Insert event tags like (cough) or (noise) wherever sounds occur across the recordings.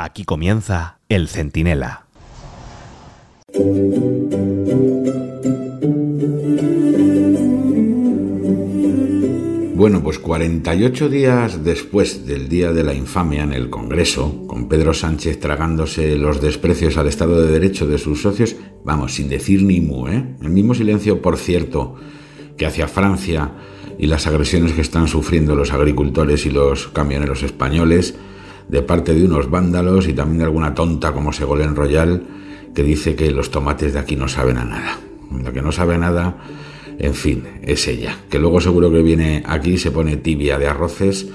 Aquí comienza El Centinela. Bueno, pues 48 días después del Día de la Infamia en el Congreso, con Pedro Sánchez tragándose los desprecios al Estado de Derecho de sus socios, vamos, sin decir ni mu, ¿eh? El mismo silencio, por cierto, que hacia Francia y las agresiones que están sufriendo los agricultores y los camioneros españoles de parte de unos vándalos y también de alguna tonta como Segolén Royal que dice que los tomates de aquí no saben a nada. La que no sabe a nada en fin, es ella, que luego seguro que viene aquí y se pone tibia de arroces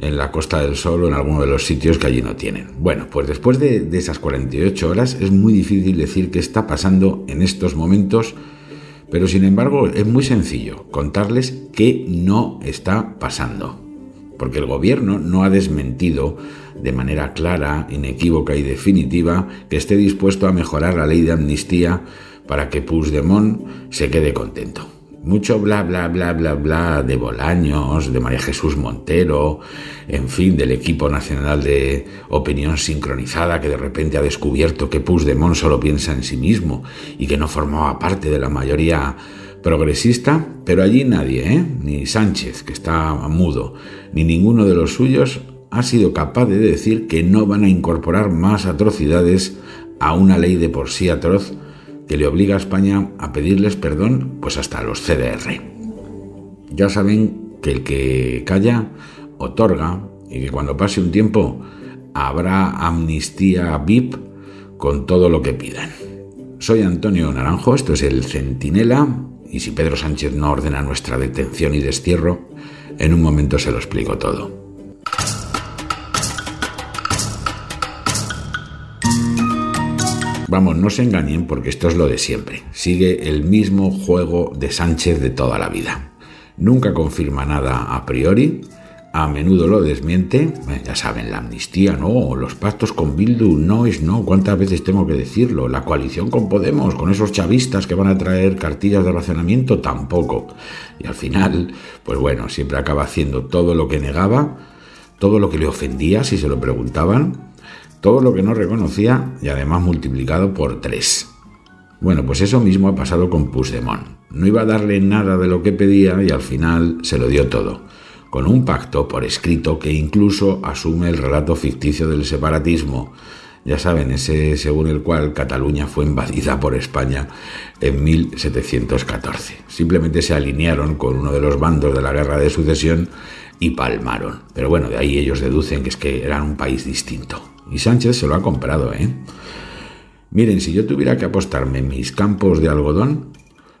en la Costa del Sol o en alguno de los sitios que allí no tienen. Bueno, pues después de, de, esas 48 horas es muy difícil decir qué está pasando en estos momentos, pero sin embargo es muy sencillo contarles qué no está pasando. Porque el gobierno no ha desmentido de manera clara, inequívoca y definitiva que esté dispuesto a mejorar la ley de amnistía para que Puigdemont se quede contento. Mucho bla bla bla bla bla de Bolaños, de María Jesús Montero, en fin, del equipo nacional de opinión sincronizada que de repente ha descubierto que Puigdemont solo piensa en sí mismo y que no formaba parte de la mayoría progresista, pero allí nadie, ¿eh? ni Sánchez, que está mudo, ni ninguno de los suyos ha sido capaz de decir que no van a incorporar más atrocidades a una ley de por sí atroz que le obliga a España a pedirles perdón pues hasta los CDR. Ya saben que el que calla otorga y que cuando pase un tiempo habrá amnistía VIP con todo lo que pidan. Soy Antonio Naranjo, esto es el Centinela y si Pedro Sánchez no ordena nuestra detención y destierro, en un momento se lo explico todo. Vamos, no se engañen porque esto es lo de siempre. Sigue el mismo juego de Sánchez de toda la vida. Nunca confirma nada a priori, a menudo lo desmiente, eh, ya saben, la amnistía no, los pactos con Bildu no es no, ¿cuántas veces tengo que decirlo? La coalición con Podemos, con esos chavistas que van a traer cartillas de racionamiento, tampoco. Y al final, pues bueno, siempre acaba haciendo todo lo que negaba, todo lo que le ofendía si se lo preguntaban, todo lo que no reconocía y además multiplicado por tres. Bueno, pues eso mismo ha pasado con Puigdemont. No iba a darle nada de lo que pedía y al final se lo dio todo, con un pacto por escrito que incluso asume el relato ficticio del separatismo. Ya saben, ese según el cual Cataluña fue invadida por España en 1714. Simplemente se alinearon con uno de los bandos de la guerra de sucesión y palmaron. Pero bueno, de ahí ellos deducen que es que eran un país distinto. Y Sánchez se lo ha comprado, ¿eh? Miren, si yo tuviera que apostarme en mis campos de algodón,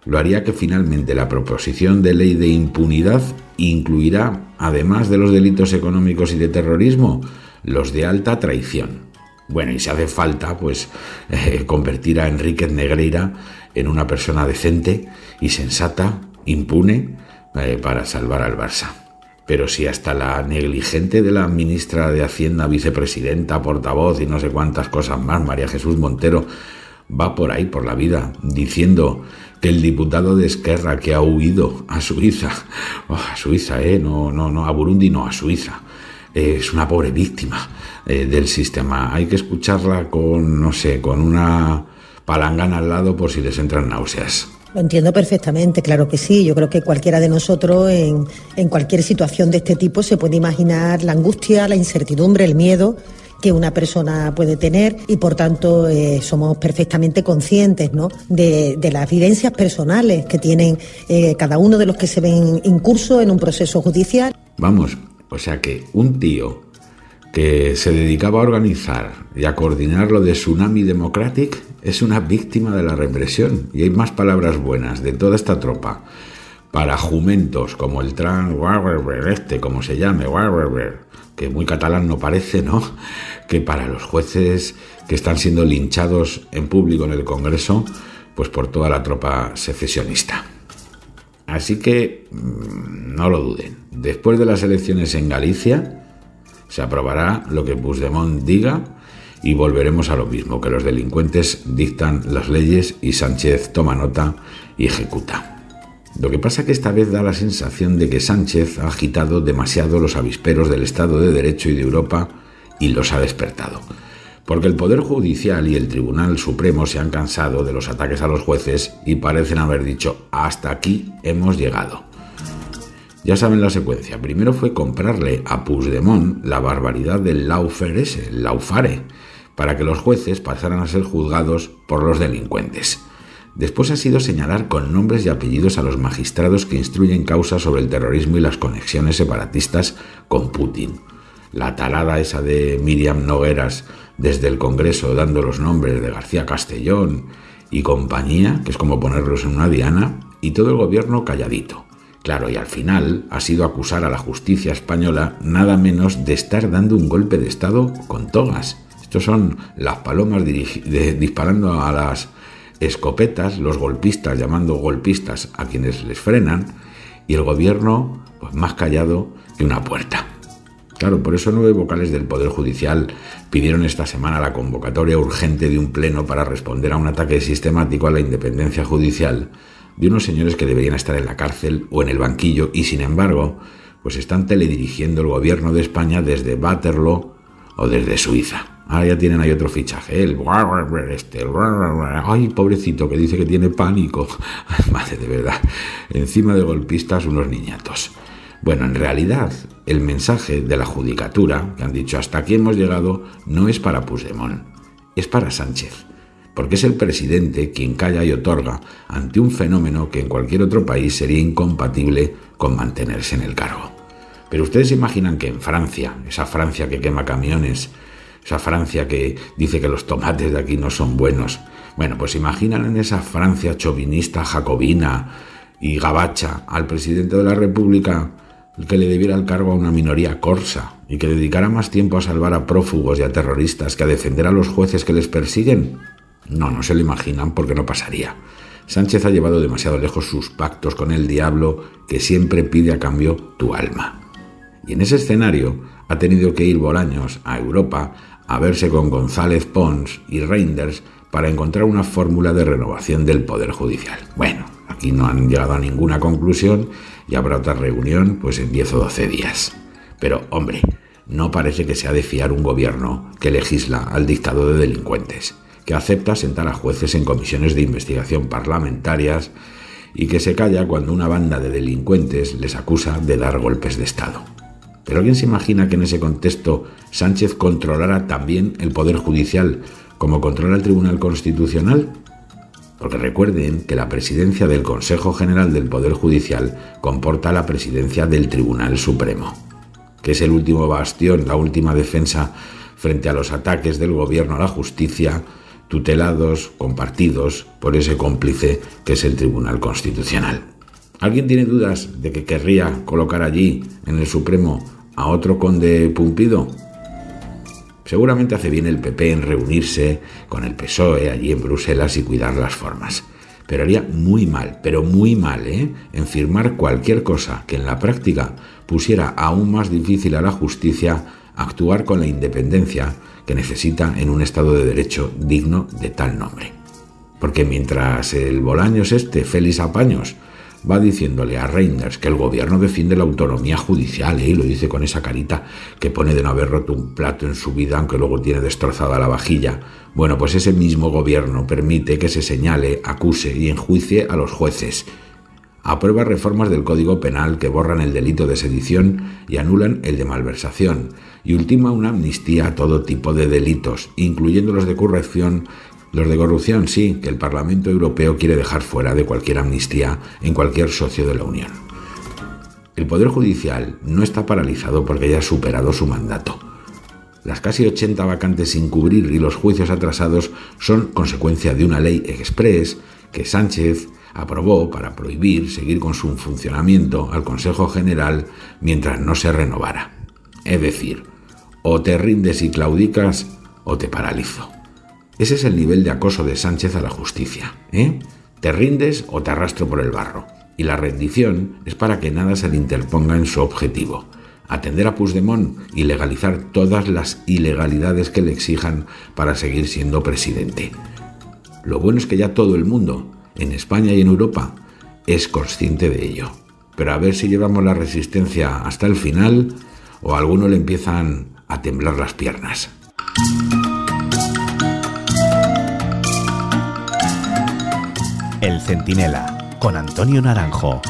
lo haría que finalmente la proposición de ley de impunidad incluirá, además de los delitos económicos y de terrorismo, los de alta traición. Bueno, y si hace falta, pues (laughs) eh, convertir a Enríquez Negreira en una persona decente y sensata, impune, eh, para salvar al Barça. Pero si hasta la negligente de la ministra de Hacienda, vicepresidenta, portavoz y no sé cuántas cosas más, María Jesús Montero, va por ahí, por la vida, diciendo que el diputado de Esquerra que ha huido a Suiza, (laughs) oh, a Suiza, eh, no, no, no, a Burundi, no, a Suiza, eh, es una pobre víctima eh, del sistema. Hay que escucharla con, no sé, con una palangana al lado por si les entran náuseas. Lo entiendo perfectamente, claro que sí. Yo creo que cualquiera de nosotros en, en, cualquier situación de este tipo se puede imaginar la angustia, la incertidumbre, el miedo que una persona puede tener y por tanto eh, somos perfectamente conscientes ¿no? de, de, las vivencias personales que tienen eh, cada uno de los que se ven incurso en un proceso judicial. Vamos, o sea que un tío que se dedicaba a organizar y a coordinar lo de Tsunami Democratic es una víctima de la represión. Y hay más palabras buenas de toda esta tropa para jumentos como el Tran este, como se llame, que muy catalán no parece, ¿no? Que para los jueces que están siendo linchados en público en el Congreso, pues por toda la tropa secesionista. Así que mm, no lo duden. Después de las elecciones en Galicia, se aprobará lo que Puigdemont diga y volveremos a lo mismo, que los delincuentes dictan las leyes y Sánchez toma nota y ejecuta. Lo que pasa que esta vez da la sensación de que Sánchez ha agitado demasiado los avisperos del Estado de Derecho y de Europa y los ha despertado. porque el Poder Judicial y el Tribunal Supremo se han cansado de los ataques a los jueces y parecen haber dicho hasta aquí hemos llegado. Ya saben la secuencia. Primero fue comprarle a Puigdemont la barbaridad del laufer ese, el laufare, para que los jueces pasaran a ser juzgados por los delincuentes. Después ha sido señalar con nombres y apellidos a los magistrados que instruyen causas sobre el terrorismo y las conexiones separatistas con Putin. La talada esa de Miriam Nogueras desde el Congreso dando los nombres de García Castellón y compañía, que es como ponerlos en una diana, y todo el gobierno calladito. Claro, y al final ha sido acusar a la justicia española nada menos de estar dando un golpe de Estado con togas. Estos son las palomas disparando a las escopetas, los golpistas llamando golpistas a quienes les frenan, y el gobierno pues, más callado que una puerta. Claro, por eso nueve vocales del Poder Judicial pidieron esta semana la convocatoria urgente de un pleno para responder a un ataque sistemático a la independencia judicial de unos señores que deberían estar en la cárcel o en el banquillo y sin embargo, pues están teledirigiendo el gobierno de España desde Waterloo o desde Suiza. Ahora ya tienen ahí otro fichaje, el este, ay, pobrecito, que dice que tiene pánico. (laughs) Madre de verdad. Encima de golpistas unos niñatos. Bueno, en realidad, el mensaje de la judicatura, que han dicho hasta aquí hemos llegado, no es para Puigdemont, es para Sánchez, porque es el presidente quien calla y otorga ante un fenómeno que en cualquier otro país sería incompatible con mantenerse en el cargo. Pero ustedes imaginan que en Francia, esa Francia que quema camiones, esa Francia que dice que los tomates de aquí no son buenos, bueno, pues imaginan en esa Francia chauvinista, jacobina y gabacha al presidente de la República que le debiera el cargo a una minoría corsa y que dedicara más tiempo a salvar a prófugos y a terroristas que a defender a los jueces que les persiguen? No, no se lo imaginan porque no pasaría. Sánchez ha llevado demasiado lejos sus pactos con el diablo que siempre pide a cambio tu alma. Y en ese escenario ha tenido que ir Bolaños a Europa a verse con González Pons y Reinders para encontrar una fórmula de renovación del Poder Judicial. Bueno, aquí no han llegado a ninguna conclusión y habrá otra reunión pues en 10 o 12 días. Pero, hombre, no parece que sea de fiar un gobierno que legisla al dictado de delincuentes, que acepta sentar a jueces en comisiones de investigación parlamentarias y que se calla cuando una banda de delincuentes les acusa de dar golpes de Estado. ¿Pero alguien se imagina que en ese contexto Sánchez controlara también el Poder Judicial como controla el Tribunal Constitucional? Porque recuerden que la presidencia del Consejo General del Poder Judicial comporta la presidencia del Tribunal Supremo, que es el último bastión, la última defensa frente a los ataques del gobierno a la justicia, tutelados, compartidos por ese cómplice que es el Tribunal Constitucional. ¿Alguien tiene dudas de que querría colocar allí, en el Supremo, a otro conde Pumpido? Seguramente hace bien el PP en reunirse con el PSOE allí en Bruselas y cuidar las formas. Pero haría muy mal, pero muy mal, ¿eh? en firmar cualquier cosa que en la práctica pusiera aún más difícil a la justicia actuar con la independencia que necesita en un Estado de Derecho digno de tal nombre. Porque mientras el Bolaños este, Félix Apaños, va diciéndole a Reinders que el gobierno defiende la autonomía judicial, ¿eh? y lo dice con esa carita que pone de no haber roto un plato en su vida, aunque luego tiene destrozada la vajilla. Bueno, pues ese mismo gobierno permite que se señale, acuse y enjuicie a los jueces. Aprueba reformas del Código Penal que borran el delito de sedición y anulan el de malversación, y ultima una amnistía a todo tipo de delitos, incluyendo los de corrección los de corrupción sí, que el Parlamento Europeo quiere dejar fuera de cualquier amnistía en cualquier socio de la Unión. El Poder Judicial no está paralizado porque haya superado su mandato. Las casi 80 vacantes sin cubrir y los juicios atrasados son consecuencia de una ley express que Sánchez aprobó para prohibir seguir con su funcionamiento al Consejo General mientras no se renovara. Es decir, o te rindes y claudicas o te paralizo. Ese es el nivel de acoso de Sánchez a la justicia. ¿eh? Te rindes o te arrastro por el barro. Y la rendición es para que nada se le interponga en su objetivo. Atender a Puigdemont y legalizar todas las ilegalidades que le exijan para seguir siendo presidente. Lo bueno es que ya todo el mundo, en España y en Europa, es consciente de ello. Pero a ver si llevamos la resistencia hasta el final o a alguno le empiezan a temblar las piernas. Centinela con Antonio Naranjo.